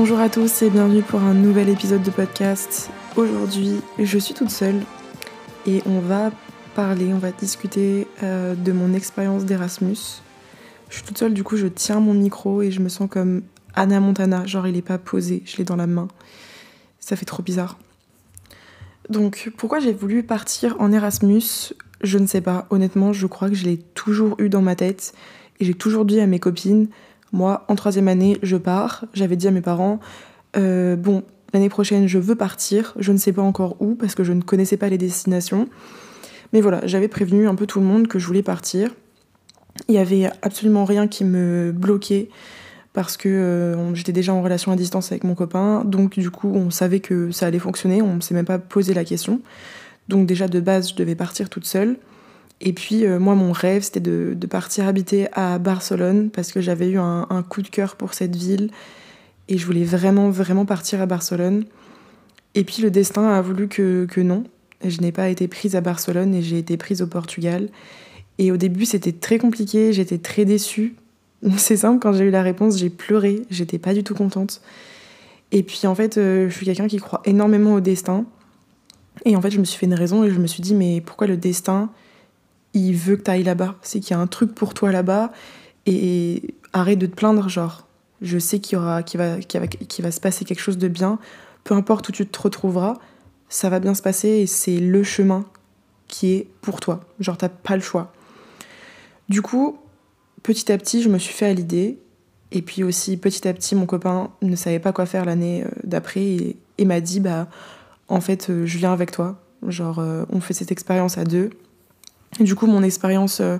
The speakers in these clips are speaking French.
Bonjour à tous et bienvenue pour un nouvel épisode de podcast. Aujourd'hui, je suis toute seule et on va parler, on va discuter euh, de mon expérience d'Erasmus. Je suis toute seule, du coup, je tiens mon micro et je me sens comme Anna Montana, genre il est pas posé, je l'ai dans la main. Ça fait trop bizarre. Donc, pourquoi j'ai voulu partir en Erasmus Je ne sais pas. Honnêtement, je crois que je l'ai toujours eu dans ma tête et j'ai toujours dit à mes copines moi, en troisième année, je pars. J'avais dit à mes parents, euh, bon, l'année prochaine, je veux partir. Je ne sais pas encore où parce que je ne connaissais pas les destinations. Mais voilà, j'avais prévenu un peu tout le monde que je voulais partir. Il n'y avait absolument rien qui me bloquait parce que euh, j'étais déjà en relation à distance avec mon copain. Donc du coup, on savait que ça allait fonctionner. On ne s'est même pas posé la question. Donc déjà de base, je devais partir toute seule. Et puis euh, moi, mon rêve, c'était de, partir habiter à Barcelone parce que j'avais eu un, coup de cœur pour cette ville et je voulais vraiment, vraiment partir à Barcelone. Et puis le destin a voulu que, que non. Je n'ai pas été prise à Barcelone et j'ai été prise au Portugal. Et au début, c'était très compliqué, j'étais très déçue. C'est simple, quand j'ai eu la réponse, j'ai pleuré, j'étais pas du tout contente. Et puis en fait, euh, je suis quelqu'un qui croit énormément au destin. Et en fait, je me suis fait une raison et je me suis dit, mais pourquoi le destin il veut que tu ailles là-bas. C'est qu'il y a un truc pour toi là-bas. Et arrête de te plaindre, genre, je sais qu'il y aura, qu'il va, qu'il va, va se passer quelque chose de bien. Peu importe où tu te retrouveras, ça va bien se passer et c'est le chemin qui est pour toi. Genre, t'as pas le choix. Du coup, petit à petit, je me suis fait à l'idée. Et puis aussi, petit à petit, mon copain ne savait pas quoi faire l'année euh, d'après et, m'a dit, bah, en fait, euh, je viens avec toi. Genre, euh, on fait cette expérience à deux du coup, mon expérience euh,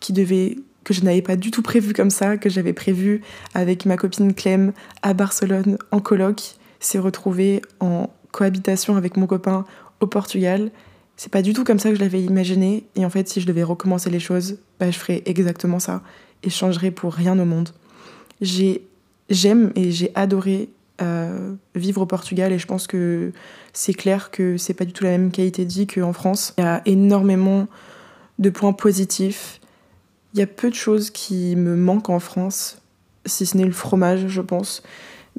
qui devait que je n'avais pas du tout prévu comme ça, que j'avais prévu avec ma copine Clem à Barcelone en coloc, s'est retrouvée en cohabitation avec mon copain au Portugal. C'est pas du tout comme ça que je l'avais imaginé. Et en fait, si je devais recommencer les choses, bah, je ferais exactement ça et je changerais pour rien au monde. j'aime et j'ai adoré euh, vivre au Portugal et je pense que c'est clair que c'est pas du tout la même qualité de vie qu'en France. Il y a énormément de points positifs. Il y a peu de choses qui me manquent en France, si ce n'est le fromage, je pense.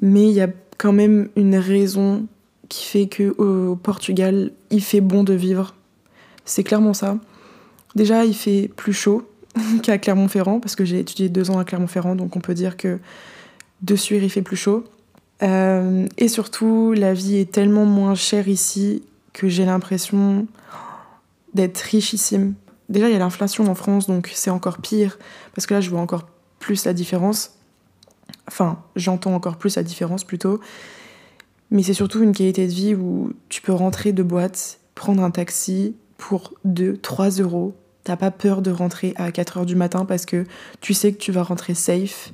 Mais il y a quand même une raison qui fait que au Portugal, il fait bon de vivre. C'est clairement ça. Déjà, il fait plus chaud qu'à Clermont-Ferrand, parce que j'ai étudié deux ans à Clermont-Ferrand, donc on peut dire que dessus, il fait plus chaud. Euh, et surtout, la vie est tellement moins chère ici que j'ai l'impression d'être richissime. Déjà, il y a l'inflation en France, donc c'est encore pire, parce que là, je vois encore plus la différence. Enfin, j'entends encore plus la différence plutôt. Mais c'est surtout une qualité de vie où tu peux rentrer de boîte, prendre un taxi pour 2, 3 euros. T'as pas peur de rentrer à 4 heures du matin parce que tu sais que tu vas rentrer safe.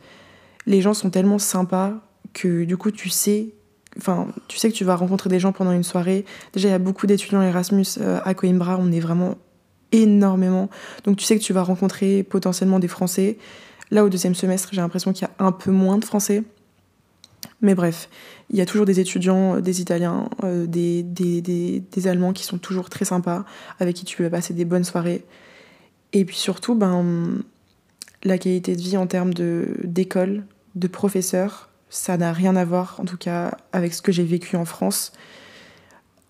Les gens sont tellement sympas que du coup, tu sais enfin, tu sais que tu vas rencontrer des gens pendant une soirée. Déjà, il y a beaucoup d'étudiants Erasmus euh, à Coimbra, on est vraiment énormément. Donc tu sais que tu vas rencontrer potentiellement des Français. Là, au deuxième semestre, j'ai l'impression qu'il y a un peu moins de Français. Mais bref, il y a toujours des étudiants, euh, des Italiens, euh, des, des, des, Allemands qui sont toujours très sympas, avec qui tu peux passer des bonnes soirées. Et puis surtout, ben, la qualité de vie en termes d'école, de, de ça n'a rien à voir, en tout cas, avec ce que j'ai vécu en France.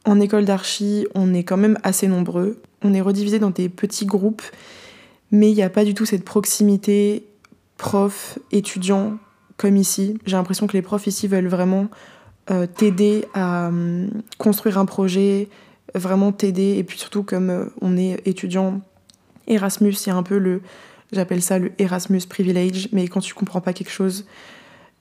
En école d'archi, on est quand même assez nombreux. On est redivisé dans des petits groupes, mais il n'y a pas du tout cette proximité prof-étudiant comme ici. J'ai l'impression que les profs ici veulent vraiment euh, t'aider à hum, construire un projet, vraiment t'aider. Et puis surtout, comme euh, on est étudiant Erasmus, il y a un peu le, j'appelle ça le Erasmus privilege, mais quand tu comprends pas quelque chose,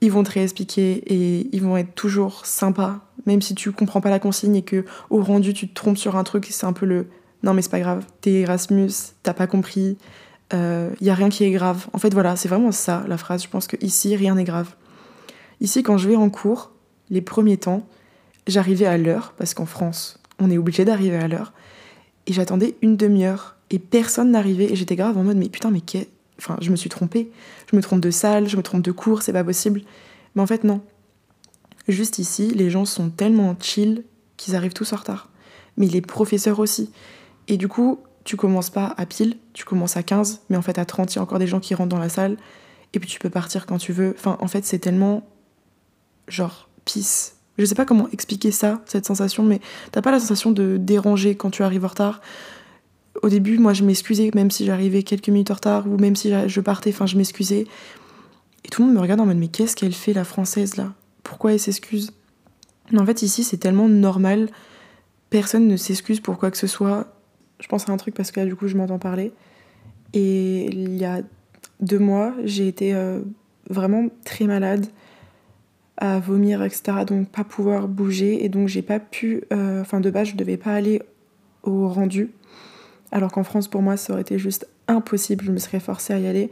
ils vont te réexpliquer et ils vont être toujours sympas, même si tu comprends pas la consigne et que au rendu tu te trompes sur un truc, c'est un peu le non mais c'est pas grave, t'es Erasmus, t'as pas compris, il euh, y a rien qui est grave. En fait voilà, c'est vraiment ça la phrase. Je pense que ici rien n'est grave. Ici quand je vais en cours, les premiers temps, j'arrivais à l'heure parce qu'en France on est obligé d'arriver à l'heure et j'attendais une demi-heure et personne n'arrivait et j'étais grave en mode mais putain mais qu'est Enfin, je me suis trompée. Je me trompe de salle, je me trompe de cours, c'est pas possible. Mais en fait, non. Juste ici, les gens sont tellement chill qu'ils arrivent tous en retard. Mais les professeurs aussi. Et du coup, tu commences pas à pile, tu commences à 15, mais en fait à 30, il y a encore des gens qui rentrent dans la salle. Et puis tu peux partir quand tu veux. Enfin, en fait, c'est tellement genre peace. Je sais pas comment expliquer ça, cette sensation, mais t'as pas la sensation de déranger quand tu arrives en retard. Au début, moi, je m'excusais, même si j'arrivais quelques minutes en retard, ou même si je partais, enfin, je m'excusais. Et tout le monde me regarde en mode, mais qu'est-ce qu'elle fait, la française, là? Pourquoi elle s'excuse? Mais en fait, ici, c'est tellement normal. Personne ne s'excuse pour quoi que ce soit. Je pense à un truc parce que là, du coup, je m'entends parler. Et il y a deux mois, j'ai été euh, vraiment très malade à vomir, etc. Donc pas pouvoir bouger. Et donc j'ai pas pu... euh, Enfin de base, je devais pas aller au rendu. Alors qu'en France, pour moi, ça aurait été juste impossible. Je me serais forcée à y aller.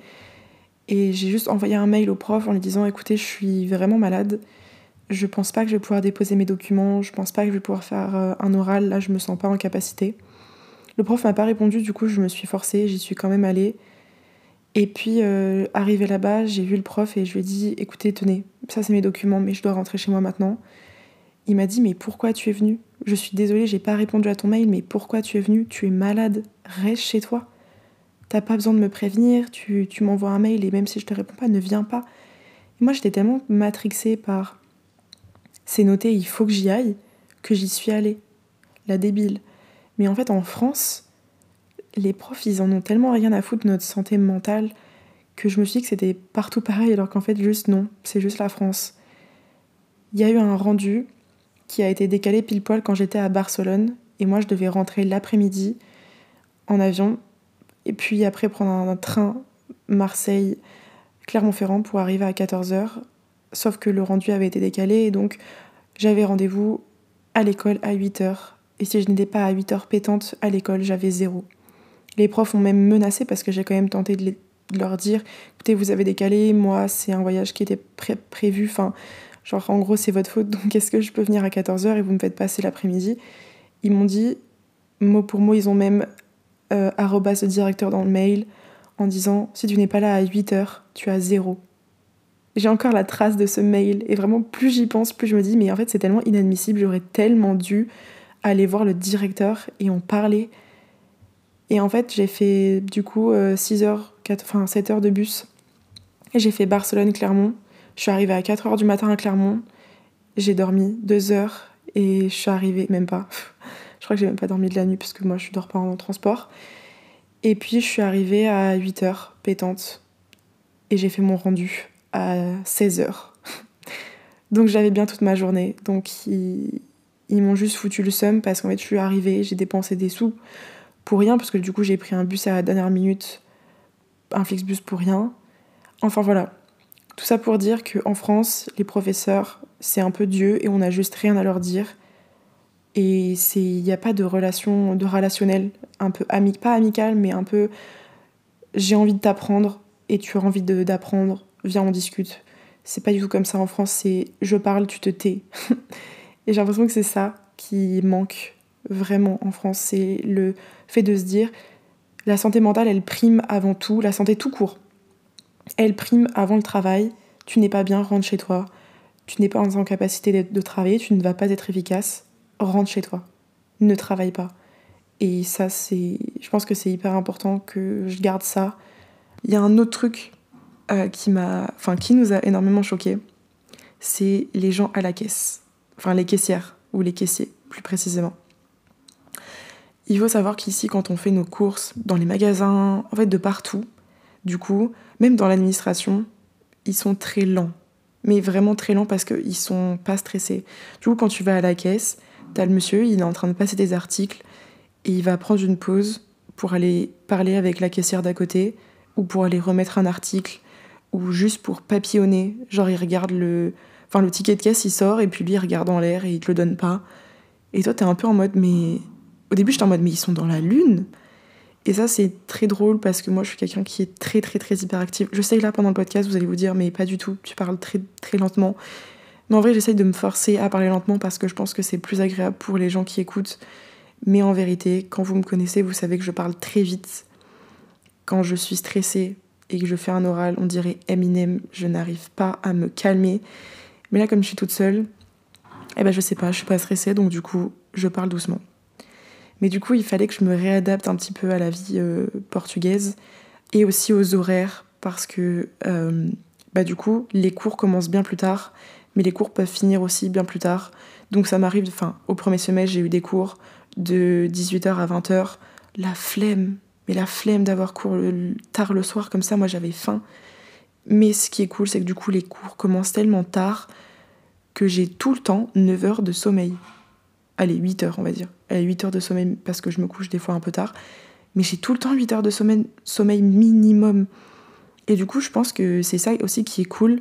Et j'ai juste envoyé un mail au prof en lui disant écoutez, je suis vraiment malade. Je pense pas que je vais pouvoir déposer mes documents. Je pense pas que je vais pouvoir faire euh, un oral. Là, je me sens pas en capacité. Le prof m'a pas répondu. Du coup, je me suis forcée. J'y suis quand même allée. Et puis, euh, arrivé là-bas, j'ai vu le prof et je lui ai dit écoutez, tenez, ça c'est mes documents, mais je dois rentrer chez moi maintenant. Il m'a dit mais pourquoi tu es venu Je suis désolée, j'ai pas répondu à ton mail, mais pourquoi tu es venu Tu es malade, reste chez toi. T'as pas besoin de me prévenir, tu, tu m'envoies un mail et même si je te réponds pas, ne viens pas. Et moi j'étais tellement matrixée par c'est noté, il faut que j'y aille, que j'y suis allée. La débile. Mais en fait en France, les profs ils en ont tellement rien à foutre de notre santé mentale que je me suis dit que c'était partout pareil alors qu'en fait juste non, c'est juste la France. Il y a eu un rendu qui a été décalé pile poil quand j'étais à Barcelone et moi je devais rentrer l'après-midi en avion et puis après prendre un train Marseille Clermont-Ferrand pour arriver à 14h sauf que le rendu avait été décalé et donc j'avais rendez-vous à l'école à 8h et si je n'étais pas à 8h pétante à l'école j'avais zéro. Les profs ont même menacé parce que j'ai quand même tenté de, leur dire écoutez vous avez décalé moi c'est un voyage qui était pré prévu enfin Genre, en gros, c'est votre faute, donc est-ce que je peux venir à 14h et vous me faites passer l'après-midi? Ils m'ont dit, mot pour mot, ils ont même euh, directeur dans le mail en disant si tu n'es pas là à 8h, tu as zéro. J'ai encore la trace de ce mail et vraiment, plus j'y pense, plus je me dis mais en fait, c'est tellement inadmissible, j'aurais tellement dû aller voir le directeur et en parler. Et en fait, j'ai fait du coup 6 h 4, enfin 7 heures de bus. Et j'ai fait Barcelone-Clermont je suis arrivée à 4h du matin à Clermont. J'ai dormi 2 heures et je suis arrivée, même pas. Je crois que j'ai même pas dormi de la nuit parce que moi je dors pas en transport. Et puis je suis arrivée à 8h, pétante. Et j'ai fait mon rendu à 16h. Donc j'avais bien toute ma journée. Donc ils, ils m'ont juste foutu le seum parce qu'en fait je suis arrivée, j'ai dépensé des sous pour rien parce que du coup j'ai pris un bus à la dernière minute, un Flixbus pour rien. Enfin voilà, tout ça pour dire qu'en France, les professeurs, c'est un peu Dieu et on n'a juste rien à leur dire. Et il n'y a pas de relation, de relationnel, un peu ami, pas amical, mais un peu j'ai envie de t'apprendre et tu as envie d'apprendre, viens on discute. C'est pas du tout comme ça en France, c'est je parle, tu te tais. et j'ai l'impression que c'est ça qui manque vraiment en France, c'est le fait de se dire la santé mentale, elle prime avant tout, la santé tout court elle prime avant le travail. Tu n'es pas bien, rentre chez toi. Tu n'es pas en capacité de travailler, tu ne vas pas être efficace, rentre chez toi. Ne travaille pas. Et ça, c'est. Je pense que c'est hyper important que je garde ça. Il y a un autre truc euh, qui m'a. Enfin, qui nous a énormément choqué. C'est les gens à la caisse. Enfin, les caissières, ou les caissiers, plus précisément. Il faut savoir qu'ici, quand on fait nos courses dans les magasins, en fait, de partout, du coup, même dans l'administration, ils sont très lents. Mais vraiment très lents parce qu'ils sont pas stressés. Du coup, quand tu vas à la caisse, t'as le monsieur, il est en train de passer des articles et il va prendre une pause pour aller parler avec la caissière d'à côté ou pour aller remettre un article ou juste pour papillonner. Genre, il regarde le. Enfin, le ticket de caisse, il sort et puis lui, il regarde en l'air et il te le donne pas. Et toi, t'es un peu en mode, mais. Au début, j'étais en mode, mais ils sont dans la lune et ça, c'est très drôle parce que moi, je suis quelqu'un qui est très, très, très hyperactif. Je sais que là, pendant le podcast, vous allez vous dire, mais pas du tout, tu parles très, très lentement. Mais en vrai, j'essaye de me forcer à parler lentement parce que je pense que c'est plus agréable pour les gens qui écoutent. Mais en vérité, quand vous me connaissez, vous savez que je parle très vite. Quand je suis stressée et que je fais un oral, on dirait Eminem, je n'arrive pas à me calmer. Mais là, comme je suis toute seule, eh ben, je sais pas, je suis pas stressée, donc du coup, je parle doucement. Mais du coup, il fallait que je me réadapte un petit peu à la vie euh, portugaise et aussi aux horaires parce que euh, bah, du coup, les cours commencent bien plus tard. mais les cours peuvent finir aussi bien plus tard. Donc ça m'arrive, enfin, au premier semestre, j'ai eu des cours de 18h à 20h. La flemme, mais la flemme d'avoir cours tard le soir, comme ça, moi j'avais faim. Mais ce qui est cool, c'est que du coup, les cours commencent tellement tard que j'ai tout le temps 9 heures de sommeil. Allez, 8 heures, on va dire. Allez, 8 heures de sommeil parce que je me couche des fois un peu tard. Mais j'ai tout le temps 8 heures de sommeil, sommeil minimum. Et du coup, je pense que c'est ça aussi qui est cool.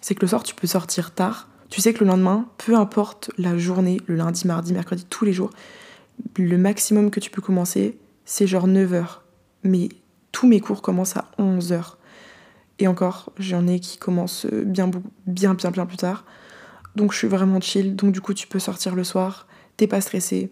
C'est que le soir, tu peux sortir tard. Tu sais que le lendemain, peu importe la journée, le lundi, mardi, mercredi, tous les jours, le maximum que tu peux commencer, c'est genre 9 heures. Mais tous mes cours commencent à 11 heures. Et encore, j'en ai qui commencent bien, bien, bien, bien plus tard. Donc je suis vraiment chill. Donc du coup, tu peux sortir le soir, t'es pas stressé.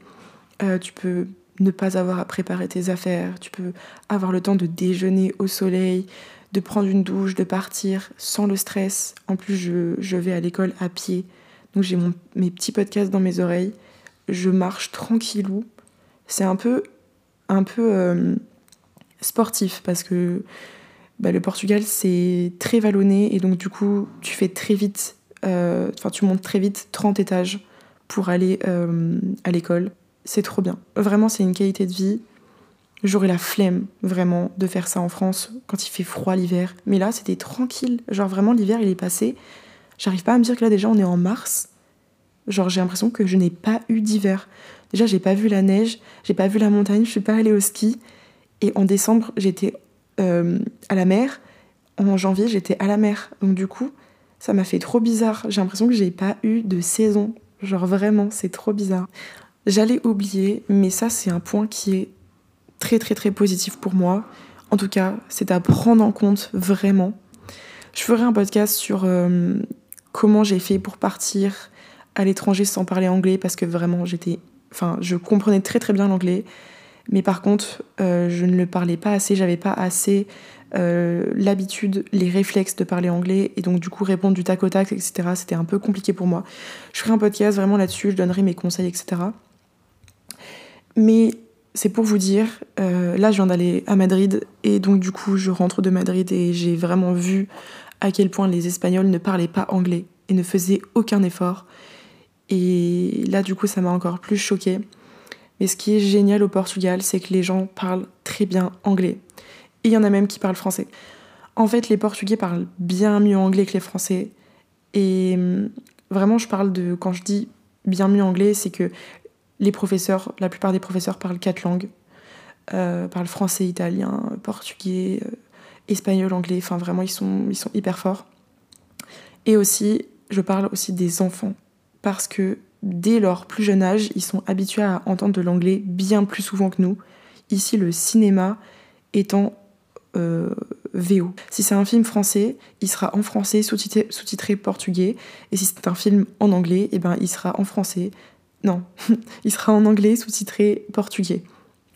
Euh, tu peux ne pas avoir à préparer tes affaires. Tu peux avoir le temps de déjeuner au soleil, de prendre une douche, de partir sans le stress. En plus, je, vais à l'école à pied. Donc j'ai mes petits podcasts dans mes oreilles. Je marche tranquillou. C'est un peu, un peu euh, sportif parce que bah, le Portugal, c'est très vallonné et donc du coup, tu fais très vite, euh, enfin, tu montes très vite 30 étages pour aller euh, à l'école. C'est trop bien. Vraiment, c'est une qualité de vie. J'aurais la flemme, vraiment, de faire ça en France quand il fait froid l'hiver. Mais là, c'était tranquille. Genre, vraiment, l'hiver, il est passé. J'arrive pas à me dire que là, déjà, on est en mars. Genre, j'ai l'impression que je n'ai pas eu d'hiver. Déjà, j'ai pas vu la neige, j'ai pas vu la montagne, je suis pas allée au ski. Et en décembre, j'étais euh, à la mer. En janvier, j'étais à la mer. Donc du coup, ça m'a fait trop bizarre. J'ai l'impression que j'ai pas eu de saison. Genre vraiment, c'est trop bizarre. J'allais oublier, mais ça c'est un point qui est très très très positif pour moi. En tout cas, c'est à prendre en compte vraiment. Je ferai un podcast sur euh, comment j'ai fait pour partir à l'étranger sans parler anglais parce que vraiment j'étais, enfin, je comprenais très très bien l'anglais, mais par contre, euh, je ne le parlais pas assez, j'avais pas assez euh, l'habitude, les réflexes de parler anglais, et donc du coup répondre du tac au tac, etc. C'était un peu compliqué pour moi. Je ferai un podcast vraiment là-dessus, je donnerai mes conseils, etc. Mais c'est pour vous dire, euh, là je viens d'aller à Madrid, et donc du coup je rentre de Madrid et j'ai vraiment vu à quel point les Espagnols ne parlaient pas anglais et ne faisaient aucun effort. Et là du coup ça m'a encore plus choquée. Mais ce qui est génial au Portugal, c'est que les gens parlent très bien anglais. Et il y en a même qui parlent français. En fait, les Portugais parlent bien mieux anglais que les Français. Et hum, vraiment, je parle de. Quand je dis bien mieux anglais, c'est que les professeurs, la plupart des professeurs parlent quatre langues. Euh, parlent français, italien, portugais, euh, espagnol, anglais. Enfin, vraiment, ils sont, ils sont hyper forts. Et aussi, je parle aussi des enfants. Parce que dès leur plus jeune âge, ils sont habitués à entendre de l'anglais bien plus souvent que nous. Ici, le cinéma étant euh, VO. Si c'est un film français, il sera en français sous-titré, portugais. Et si c'est un film en anglais, eh ben, il sera en français. Non, il sera en anglais sous-titré portugais.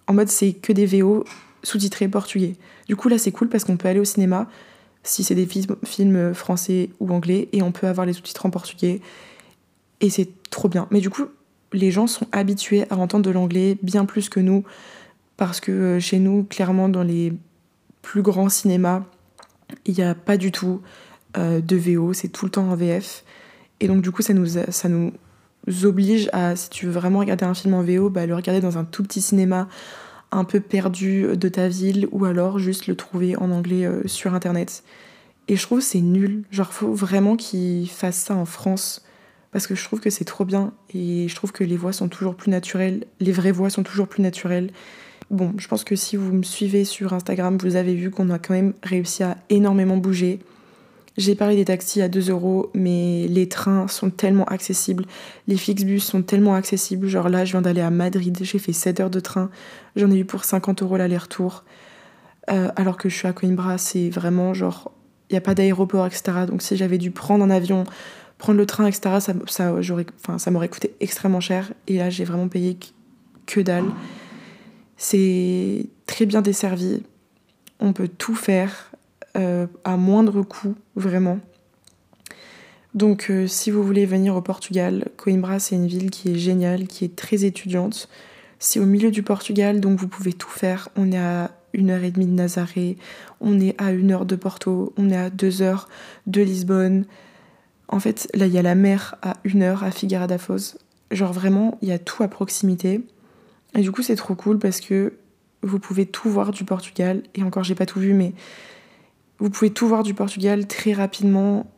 En mode, c'est que des VO sous-titrés portugais. Du coup, là, c'est cool parce qu'on peut aller au cinéma si c'est des films français ou anglais et on peut avoir les sous-titres en portugais et c'est trop bien. Mais du coup, les gens sont habitués à entendre de l'anglais bien plus que nous, parce que euh, chez nous, clairement, dans les plus grands cinémas, il n'y a pas du tout euh, de VO, c'est tout le temps en VF. Et donc, du coup, ça nous, ça nous oblige à, si tu veux vraiment regarder un film en VO, bah, le regarder dans un tout petit cinéma un peu perdu de ta ville, ou alors juste le trouver en anglais euh, sur Internet. Et je trouve c'est nul. Genre, faut vraiment qu'ils fassent ça en France parce que je trouve que c'est trop bien et je trouve que les voix sont toujours plus naturelles, les vraies voix sont toujours plus naturelles. Bon, je pense que si vous me suivez sur Instagram, vous avez vu qu'on a quand même réussi à énormément bouger. J'ai parlé des taxis à 2 euros, mais les trains sont tellement accessibles, les Flixbus sont tellement accessibles. Genre là, je viens d'aller à Madrid, j'ai fait 7 heures de train, j'en ai eu pour 50 euros l'aller-retour. Euh, alors que je suis à Coimbra, c'est vraiment genre, il n'y a pas d'aéroport, etc. Donc si j'avais dû prendre un avion prendre le train, etc., ça, ça, enfin, ça m'aurait coûté extrêmement cher. Et là, j'ai vraiment payé que dalle. C'est très bien desservi. On peut tout faire euh, à moindre coût, vraiment. Donc, euh, si vous voulez venir au Portugal, Coimbra, c'est une ville qui est géniale, qui est très étudiante. C'est au milieu du Portugal, donc vous pouvez tout faire. On est à une heure et demie de Nazaré, on est à une heure de Porto, on est à deux heures de Lisbonne. En fait, là, il y a la mer à une heure à Figueira da Foz. Genre vraiment, il y a tout à proximité. Et du coup, c'est trop cool parce que vous pouvez tout voir du Portugal. Et encore, j'ai pas tout vu, mais vous pouvez tout voir du Portugal très rapidement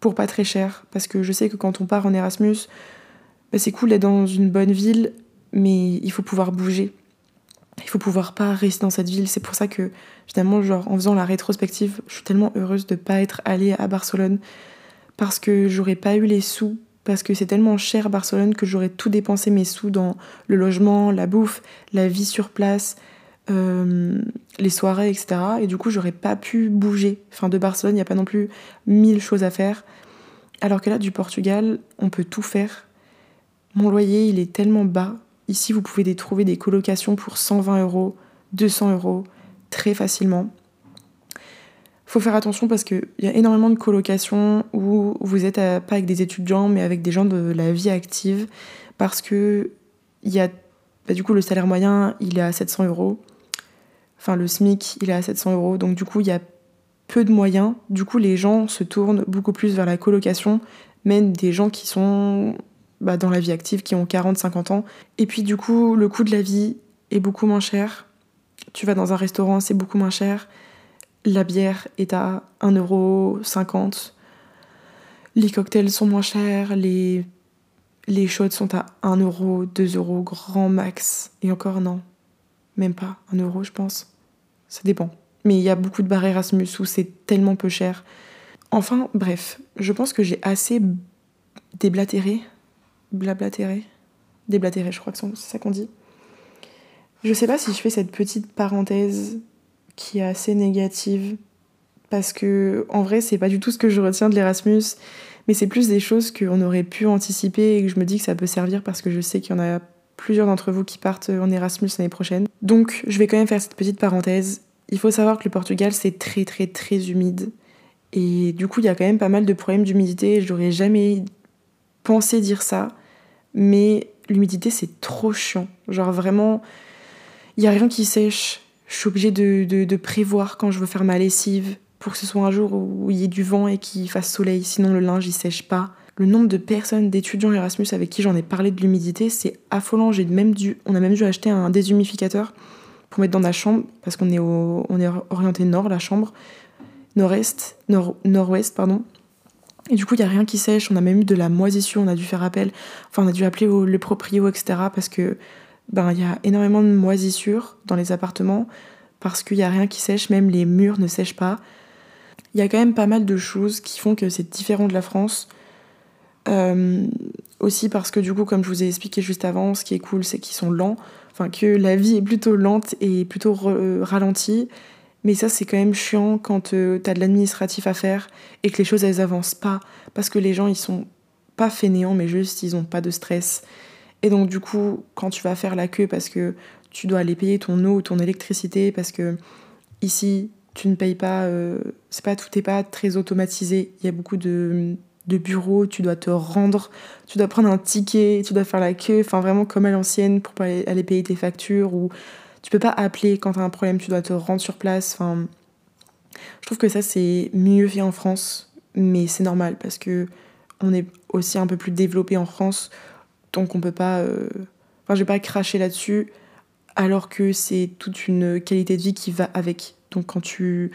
pour pas très cher. Parce que je sais que quand on part en Erasmus, bah, c'est cool d'être dans une bonne ville, mais il faut pouvoir bouger. Il faut pouvoir pas rester dans cette ville. C'est pour ça que finalement, genre, en faisant la rétrospective, je suis tellement heureuse de pas être allée à Barcelone parce que j'aurais pas eu les sous parce que c'est tellement cher Barcelone que j'aurais tout dépensé mes sous dans le logement, la bouffe, la vie sur place, euh, les soirées, etc. Et du coup, j'aurais pas pu bouger. Enfin, de Barcelone, il n'y a pas non plus mille choses à faire. Alors que là, du Portugal, on peut tout faire. Mon loyer, il est tellement bas. Ici, vous pouvez trouver des colocations pour 120 euros, 200 euros, très facilement faut faire attention parce qu'il y a énormément de colocations où vous êtes pas avec des étudiants mais avec des gens de la vie active parce que il y a bah, du coup le salaire moyen il est à 700 euros. Enfin le SMIC il est à 700 euros. Donc du coup il y a peu de moyens. Du coup les gens se tournent beaucoup plus vers la colocation même des gens qui sont bah, dans la vie active qui ont 40-50 ans. Et puis du coup le coût de la vie est beaucoup moins cher. Tu vas dans un restaurant c'est beaucoup moins cher la bière est à 1,50€. Les cocktails sont moins chers, les, les shots sont à 1€, 2€ grand max. Et encore non, même pas 1€, je pense. Ça dépend. Mais il y a beaucoup de bars Erasmus où c'est tellement peu cher. Enfin, bref, je pense que j'ai assez déblatéré. Blablatéré. Déblatéré, je crois que c'est ça qu'on dit. Je sais pas si je fais cette petite parenthèse qui est assez négative parce que en vrai c'est pas du tout ce que je retiens de l'Erasmus mais c'est plus des choses qu'on aurait pu anticiper et que je me dis que ça peut servir parce que je sais qu'il y en a plusieurs d'entre vous qui partent en Erasmus l'année prochaine. Donc je vais quand même faire cette petite parenthèse. Il faut savoir que le Portugal c'est très très très humide et du coup il y a quand même pas mal de problèmes d'humidité. J'aurais jamais pensé dire ça, mais l'humidité c'est trop chiant. Genre vraiment, il y a rien qui sèche je suis obligée de, prévoir quand je veux faire ma lessive pour que ce soit un jour où il y ait du vent et qu'il fasse soleil, sinon le linge il sèche pas. Le nombre de personnes, d'étudiants Erasmus avec qui j'en ai parlé de l'humidité, c'est affolant. J'ai même dû, on a même dû acheter un déshumificateur pour mettre dans la chambre, parce qu'on est, est orienté nord, la chambre, nord-est, nord, nord-ouest, pardon. Et du coup, il n'y a rien qui sèche. On a même eu de la moisissure, on a dû faire appel, enfin, on a dû appeler le proprio, etc. Parce que ben, il y a énormément de moisissures dans les appartements parce qu'il n'y a rien qui sèche, même les murs ne sèchent pas. Il y a quand même pas mal de choses qui font que c'est différent de la France. Euh, aussi parce que du coup, comme je vous ai expliqué juste avant, ce qui est cool, c'est qu'ils sont lents. Enfin, que la vie est plutôt lente et plutôt ralentie. Mais ça, c'est quand même chiant quand euh, t'as de l'administratif à faire et que les choses, elles avancent pas. Parce que les gens, ils sont pas fainéants, mais juste, ils ont pas de stress. Et donc du coup, quand tu vas faire la queue parce que tu dois aller payer ton eau ou ton électricité, parce que ici, tu ne payes pas, euh, c'est pas tout n'est pas très automatisé. Il y a beaucoup de, bureaux, tu dois te rendre, tu dois prendre un ticket, tu dois faire la queue, enfin vraiment comme à l'ancienne pour aller payer tes factures ou tu peux pas appeler quand tu as un problème, tu dois te rendre sur place. Enfin, je trouve que ça c'est mieux fait en France, mais c'est normal parce que on est aussi un peu plus développé en France donc on peut pas. Euh, enfin, je vais pas cracher là-dessus, alors que c'est toute une qualité de vie qui va avec. Donc quand tu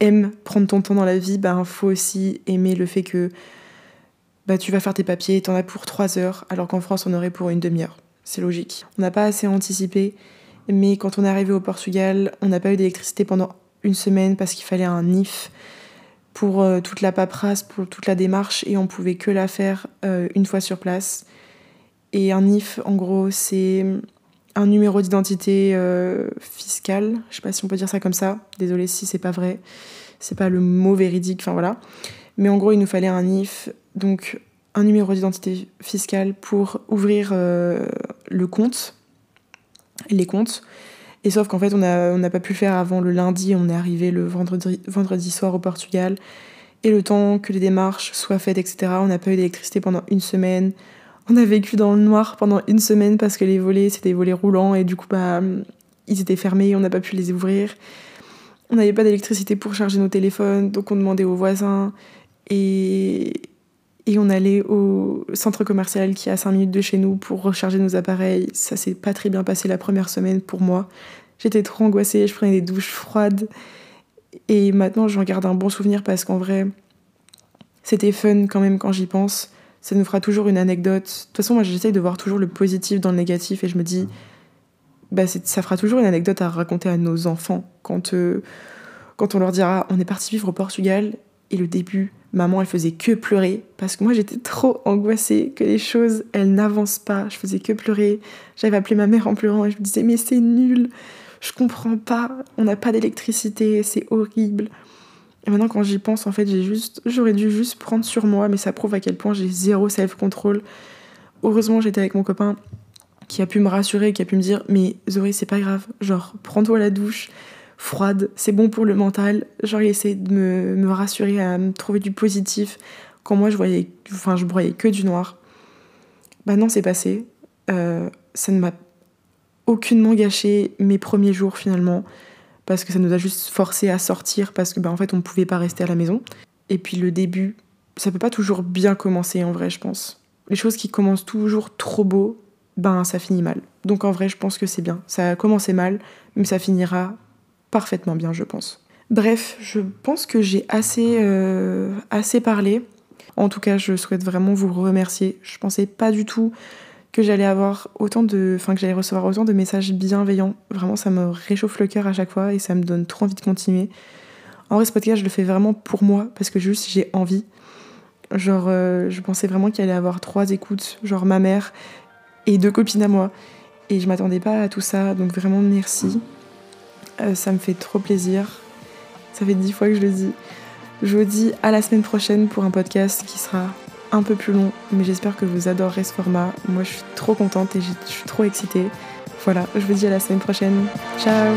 aimes prendre ton temps dans la vie, ben faut aussi aimer le fait que bah, tu vas faire tes papiers, t'en as pour 3 heures, alors qu'en France on aurait pour une demi-heure. C'est logique. On n'a pas assez anticipé, mais quand on est arrivé au Portugal, on n'a pas eu d'électricité pendant une semaine parce qu'il fallait un NIF pour euh, toute la paperasse, pour toute la démarche, et on pouvait que la faire euh, une fois sur place. Et un NIF, en gros, c'est un numéro d'identité euh, fiscal. Je sais pas si on peut dire ça comme ça. Désolée si c'est pas vrai. C'est pas le mot véridique, enfin voilà. Mais en gros, il nous fallait un NIF, donc un numéro d'identité fiscale pour ouvrir euh, le compte, les comptes. Et sauf qu'en fait, on n'a pas pu le faire avant le lundi. On est arrivé le vendredi soir au Portugal. Et le temps que les démarches soient faites, etc., on n'a pas eu d'électricité pendant une semaine. On a vécu dans le noir pendant une semaine parce que les volets, c'était des volets roulants et du coup, bah, ils étaient fermés, on n'a pas pu les ouvrir. On n'avait pas d'électricité pour charger nos téléphones, donc on demandait aux voisins. Et, Et on allait au centre commercial qui est à 5 minutes de chez nous pour recharger nos appareils. Ça s'est pas très bien passé la première semaine pour moi. J'étais trop angoissée, je prenais des douches froides. Et maintenant, j'en garde un bon souvenir parce qu'en vrai, c'était fun quand même quand j'y pense. Ça nous fera toujours une anecdote. De toute façon, moi, j'essaye de voir toujours le positif dans le négatif et je me dis, bah, ça fera toujours une anecdote à raconter à nos enfants quand, euh, quand on leur dira on est parti vivre au Portugal et le début, maman, elle faisait que pleurer parce que moi, j'étais trop angoissée que les choses, elles n'avancent pas. Je faisais que pleurer. J'avais appelé ma mère en pleurant et je me disais mais c'est nul, je comprends pas, on n'a pas d'électricité, c'est horrible. Et maintenant, quand j'y pense, en fait, j'ai juste, j'aurais dû juste prendre sur moi, mais ça prouve à quel point j'ai zéro self-control. Heureusement, j'étais avec mon copain qui a pu me rassurer, qui a pu me dire Mais Zoé, c'est pas grave, genre, prends-toi la douche froide, c'est bon pour le mental. Genre, il essaie de me, me, rassurer, à me trouver du positif. Quand moi, je voyais, enfin, je voyais que du noir. Bah non, c'est passé. Euh, ça ne m'a aucunement gâché mes premiers jours finalement parce que ça nous a juste forcé à sortir parce que ben en fait on pouvait pas rester à la maison. Et puis le début, ça peut pas toujours bien commencer en vrai, je pense. Les choses qui commencent toujours trop beau, ben ça finit mal. Donc en vrai, je pense que c'est bien. Ça a commencé mal, mais ça finira parfaitement bien, je pense. Bref, je pense que j'ai assez, euh, assez parlé. En tout cas, je souhaite vraiment vous remercier. Je pensais pas du tout que j'allais avoir autant de, enfin que j'allais recevoir autant de messages bienveillants. Vraiment, ça me réchauffe le cœur à chaque fois et ça me donne trop envie de continuer. En vrai, ce podcast, je le fais vraiment pour moi parce que juste j'ai envie. Genre, euh, je pensais vraiment qu'il allait avoir trois écoutes, genre ma mère et deux copines à moi. Et je m'attendais pas à tout ça, donc vraiment merci. Euh, ça me fait trop plaisir. Ça fait dix fois que je le dis. Je vous dis à la semaine prochaine pour un podcast qui sera un peu plus long, mais j'espère que vous adorerez ce format. Moi, je suis trop contente et je suis trop excitée. Voilà, je vous dis à la semaine prochaine. Ciao